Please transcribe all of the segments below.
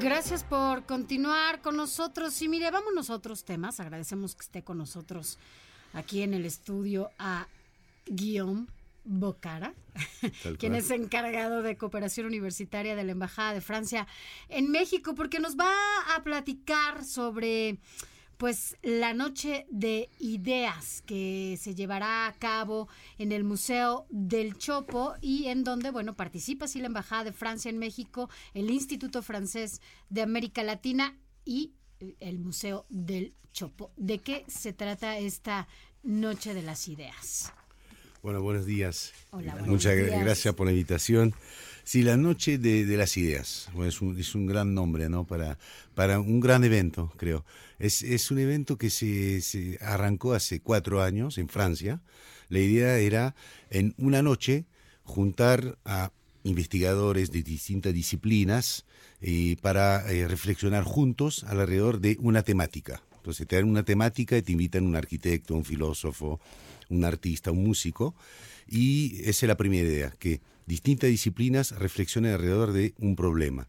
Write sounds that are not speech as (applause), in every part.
Gracias por continuar con nosotros. Y mire, vámonos a otros temas. Agradecemos que esté con nosotros aquí en el estudio a Guillaume Bocara, quien es encargado de cooperación universitaria de la Embajada de Francia en México, porque nos va a platicar sobre pues la noche de ideas que se llevará a cabo en el Museo del Chopo y en donde, bueno, participa sí la Embajada de Francia en México, el Instituto Francés de América Latina y el Museo del Chopo. ¿De qué se trata esta Noche de las Ideas? Bueno, buenos días. Hola, buenos Muchas días. gracias por la invitación. Sí, la Noche de, las Ideas bueno, es, un, es un gran nombre, ¿no? Para, para un gran evento, creo. Es, es un evento que se, se arrancó hace cuatro años en Francia. La idea era, en una noche, juntar a investigadores de distintas disciplinas eh, para eh, reflexionar juntos alrededor de una temática. Entonces te dan una temática y te invitan un arquitecto, un filósofo, un artista, un músico, y esa es la primera idea, que distintas disciplinas reflexionen alrededor de un problema.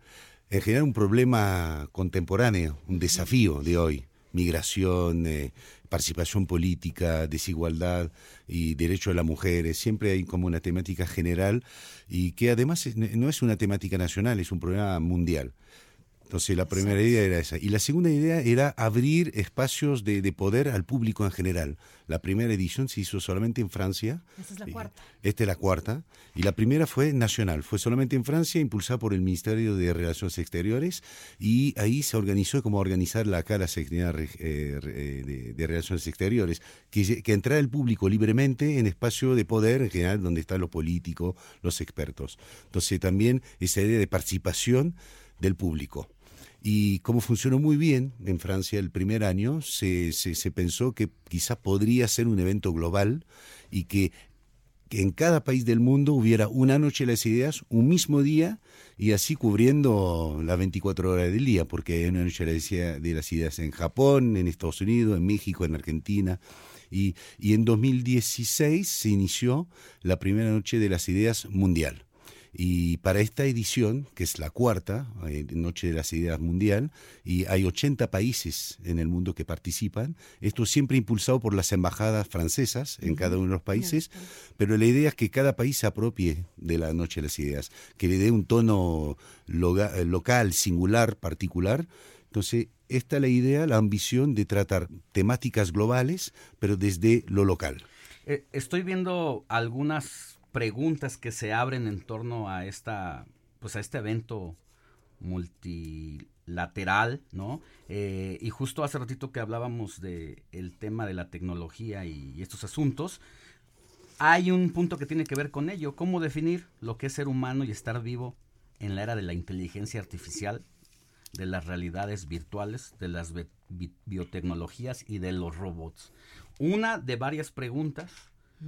En general un problema contemporáneo, un desafío de hoy, migración, eh, participación política, desigualdad y derecho de las mujeres. Siempre hay como una temática general y que además no es una temática nacional, es un problema mundial. Entonces la primera idea era esa. Y la segunda idea era abrir espacios de, de poder al público en general. La primera edición se hizo solamente en Francia. Esta es la cuarta. Esta es la cuarta. Y la primera fue nacional. Fue solamente en Francia, impulsada por el Ministerio de Relaciones Exteriores. Y ahí se organizó como organizar la la Secretaría Re- eh, eh, de, de Relaciones Exteriores. Que, que entrara el público libremente en espacio de poder en general donde están los políticos, los expertos. Entonces también esa idea de participación del público. Y como funcionó muy bien en Francia el primer año, se, se, pensó que quizás podría ser un evento global y que, en cada país del mundo hubiera una noche de las ideas, un mismo día, y así cubriendo las 24 horas del día, porque hay una noche de las idea- de las ideas en Japón, en Estados Unidos, en México, en Argentina. Y, y en 2016 se inició la primera noche de las ideas mundial. Y para esta edición, que es la cuarta, eh, Noche de las Ideas Mundial, y hay 80 países en el mundo que participan, esto siempre impulsado por las embajadas francesas en cada uno de los países, pero la idea es que cada país se apropie de la Noche de las Ideas, que le dé un tono eh, local, singular, particular. Entonces, esta es la idea, la ambición de tratar temáticas globales, pero desde lo local. Eh, estoy viendo algunas preguntas que se abren en torno a esta, pues a este evento multilateral, ¿no? Eh, y justo hace ratito que hablábamos de el tema de la tecnología y, estos asuntos, hay un punto que tiene que ver con ello, cómo definir lo que es ser humano y estar vivo en la era de la inteligencia artificial, de las realidades virtuales, de las bi- bi- biotecnologías y de los robots. Una de varias preguntas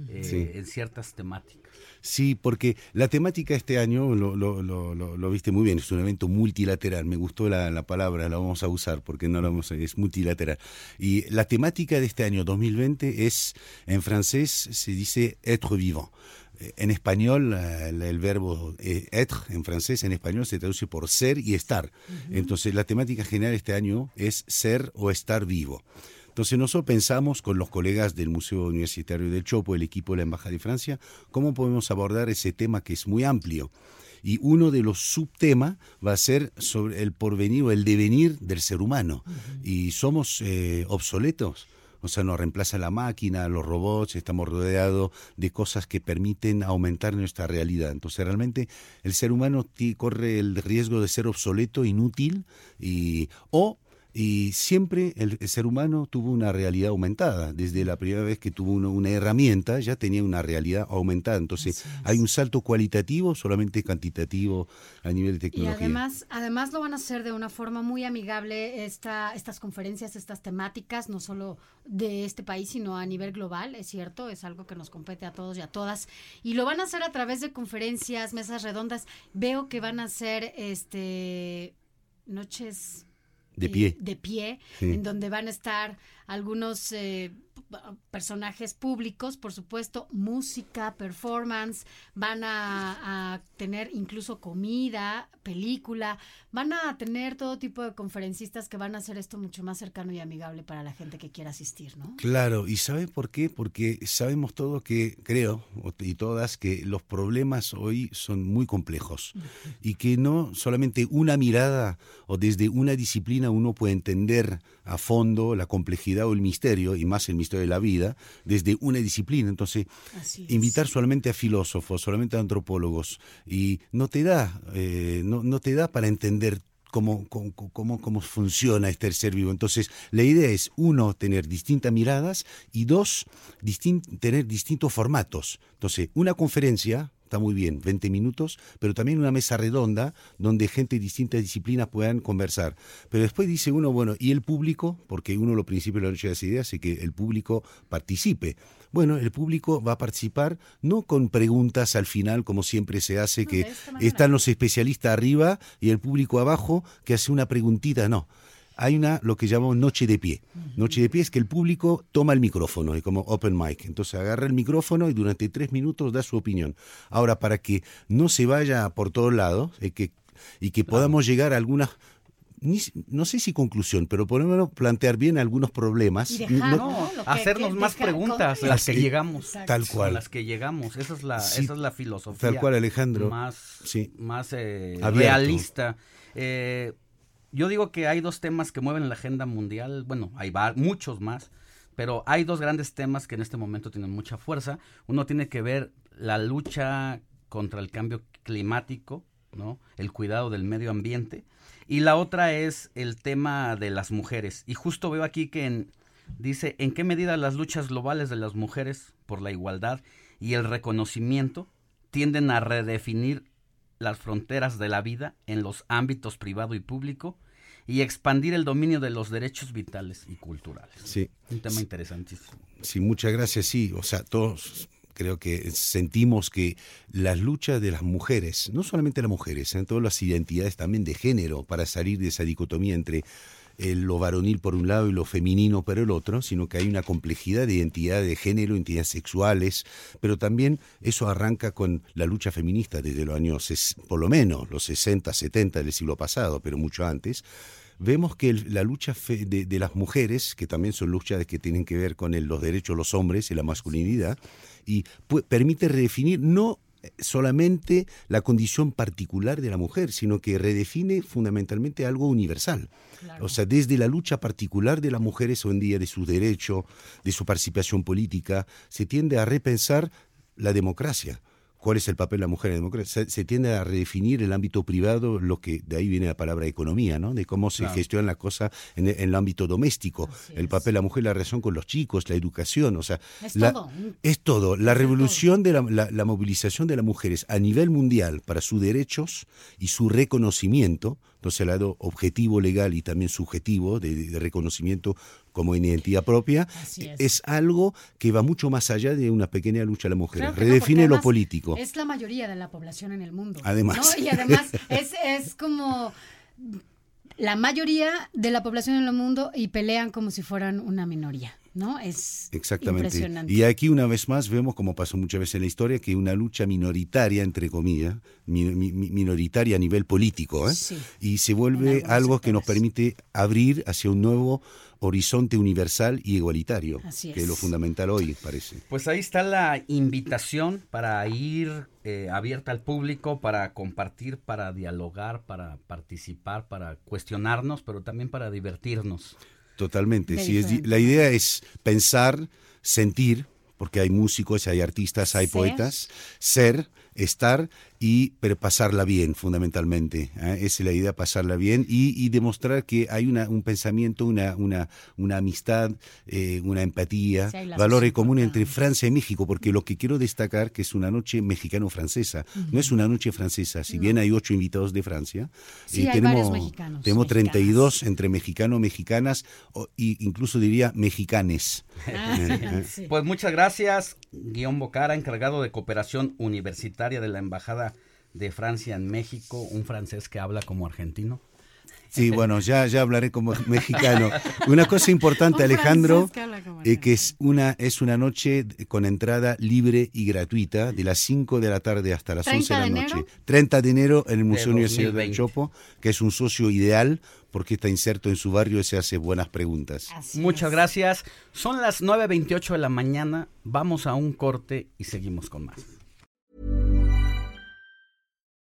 eh, Sí. en ciertas temáticas. Sí, porque la temática este año, lo, lo, lo, lo- viste muy bien, es un evento multilateral, me gustó la, la palabra, la vamos a usar porque no la vamos a, es multilateral. Y la temática de este año 2020 es, en francés se dice être vivant. Eh, En español, el, verbo eh, être en francés, en español se traduce por ser y estar. Entonces, la temática general este año es ser o estar vivo. Entonces nosotros pensamos con los colegas del Museo Universitario del Chopo, el equipo de la Embajada de Francia, cómo podemos abordar ese tema que es muy amplio. Y uno de los subtemas va a ser sobre el porvenir o el devenir del ser humano. Y somos eh, obsoletos. O sea, nos reemplaza la máquina, los robots, estamos rodeados de cosas que permiten aumentar nuestra realidad. Entonces, realmente el ser humano corre el riesgo de ser obsoleto, inútil, y, o y siempre el, ser humano tuvo una realidad aumentada. Desde la primera vez que tuvo una herramienta ya tenía una realidad aumentada. Entonces hay un salto cualitativo, solamente cuantitativo a nivel de tecnología. Y además, además lo van a hacer de una forma muy amigable esta, estas conferencias, estas temáticas, no solo de este país, sino a nivel global, es cierto, es algo que nos compete a todos y a todas. Y lo van a hacer a través de conferencias, mesas redondas. Veo que van a ser este noches de pie. De pie, en donde van a estar algunos eh, personajes públicos, por supuesto, música, performance, van a, tener incluso comida, película, van a tener todo tipo de conferencistas que van a hacer esto mucho más cercano y amigable para la gente que quiera asistir, ¿no? Claro, y ¿sabe por qué? Porque sabemos todos que, creo, y todas, que los problemas hoy son muy complejos y que no solamente una mirada o desde una disciplina uno puede entender a fondo la complejidad el misterio, y más el misterio de la vida, desde una disciplina. Entonces, invitar solamente a filósofos, solamente a antropólogos, y no te da, eh, no, no te da para entender Cómo, cómo, cómo, funciona este ser vivo. Entonces, la idea es, uno, tener distintas miradas y dos, tener distintos formatos. Entonces, una conferencia, está muy bien, 20 minutos, pero también una mesa redonda donde gente de distintas disciplinas puedan conversar. Pero después dice uno, bueno, ¿y el público? Porque uno lo principio de la noche de las ideas es que el público participe. Bueno, el público va a participar no con preguntas al final, como siempre se hace, que están los especialistas arriba y el público abajo que hace una preguntita, no hay una lo que llamamos noche de pie. Noche de pie es que el público toma el micrófono, es como open mic. Entonces agarra el micrófono y durante tres minutos da su opinión. Ahora, para que no se vaya por todos lados que, y que podamos llegar a algunas no sé si conclusión, pero por lo menos plantear bien algunos problemas. hacernos más preguntas a las que llegamos. Tal cual. las que llegamos. Esa es la, esa es la filosofía. Tal cual, Alejandro. Más, más eh, realista. Eh, yo digo que hay dos temas que mueven la agenda mundial, bueno, hay muchos más, pero hay dos grandes temas que en este momento tienen mucha fuerza. Uno tiene que ver la lucha contra el cambio climático, ¿no? El cuidado del medio ambiente. Y la otra es el tema de las mujeres. Y justo veo aquí que dice, ¿en qué medida las luchas globales de las mujeres por la igualdad y el reconocimiento tienden a redefinir las fronteras de la vida en los ámbitos privado y público y expandir el dominio de los derechos vitales y culturales. Sí. Un tema interesantísimo. Sí, muchas gracias. Sí, o sea, todos creo que sentimos que las luchas de las mujeres, no solamente las mujeres, en todas las identidades también de género, para salir de esa dicotomía entre lo varonil por un lado y lo femenino por el otro, sino que hay una complejidad de identidad de género, identidades sexuales, pero también eso arranca con la lucha feminista desde los años, por lo menos los 60, 70 del siglo pasado, pero mucho antes, vemos que la lucha de, las mujeres, que también son luchas que tienen que ver con los derechos de los hombres y la masculinidad, y permite redefinir no solamente la condición particular de la mujer, sino que redefine fundamentalmente algo universal. O sea, desde la lucha particular de las mujeres hoy en día, de su derecho, de su participación política, se tiende a repensar la democracia cuál es el papel de la mujer en la democracia. Se, tiende a redefinir el ámbito privado, lo que de ahí viene la palabra economía, ¿no? De cómo se gestiona la cosa en, el ámbito doméstico, el papel de la mujer, la relación con los chicos, la educación, o sea, es todo. Es todo. La revolución de la, movilización de las mujeres a nivel mundial para sus derechos y su reconocimiento, entonces el lado objetivo legal y también subjetivo de reconocimiento como identidad propia, es. algo que va mucho más allá de una pequeña lucha de la mujer. Redefine lo político. Es la mayoría de la población en el mundo. Además. Y (laughs) además es, es como la mayoría de la población en el mundo y pelean como si fueran una minoría. ¿No? Es Exactamente. impresionante. Y aquí una vez más vemos, como pasó muchas veces en la historia, que una lucha minoritaria, entre comillas, minoritaria a nivel político, ¿eh? y se vuelve algo que nos permite abrir hacia un nuevo horizonte universal y igualitario, que es lo fundamental hoy, parece. Pues ahí está la invitación para ir eh, abierta al público, para compartir, para dialogar, para participar, para cuestionarnos, pero también para divertirnos. Totalmente, sí, es, la idea es pensar, sentir, porque hay músicos, hay artistas, hay poetas, ser estar y pero pasarla bien fundamentalmente ¿eh? esa es la idea pasarla bien y, y demostrar que hay una, un pensamiento una una, una amistad eh, una empatía Sí, valores comunes entre. Francia y México porque lo que quiero destacar que es una noche mexicano-francesa no es una noche francesa si bien hay ocho invitados de Francia Sí, hay tenemos mexicanos, tenemos mexicanas. 32 entre mexicanos mexicanas o, y incluso diría mexicanes Ah, (laughs) sí. Pues muchas gracias, Guión Bocara, encargado de cooperación universitaria de la Embajada de Francia en México, un francés que habla como argentino. Sí, (laughs) bueno, ya, ya hablaré como mexicano. Una cosa importante, Alejandro, eh, que es una, es una noche con entrada libre y gratuita de las 5 de la tarde hasta las 11 de la 30 de noche. enero. 30 de enero en el Museo De Universitario del 2020. Chopo, que es un socio ideal porque está inserto en su barrio y se hace buenas preguntas. Así Muchas es. gracias. Son las 9.28 de la mañana. Vamos a un corte y seguimos con más.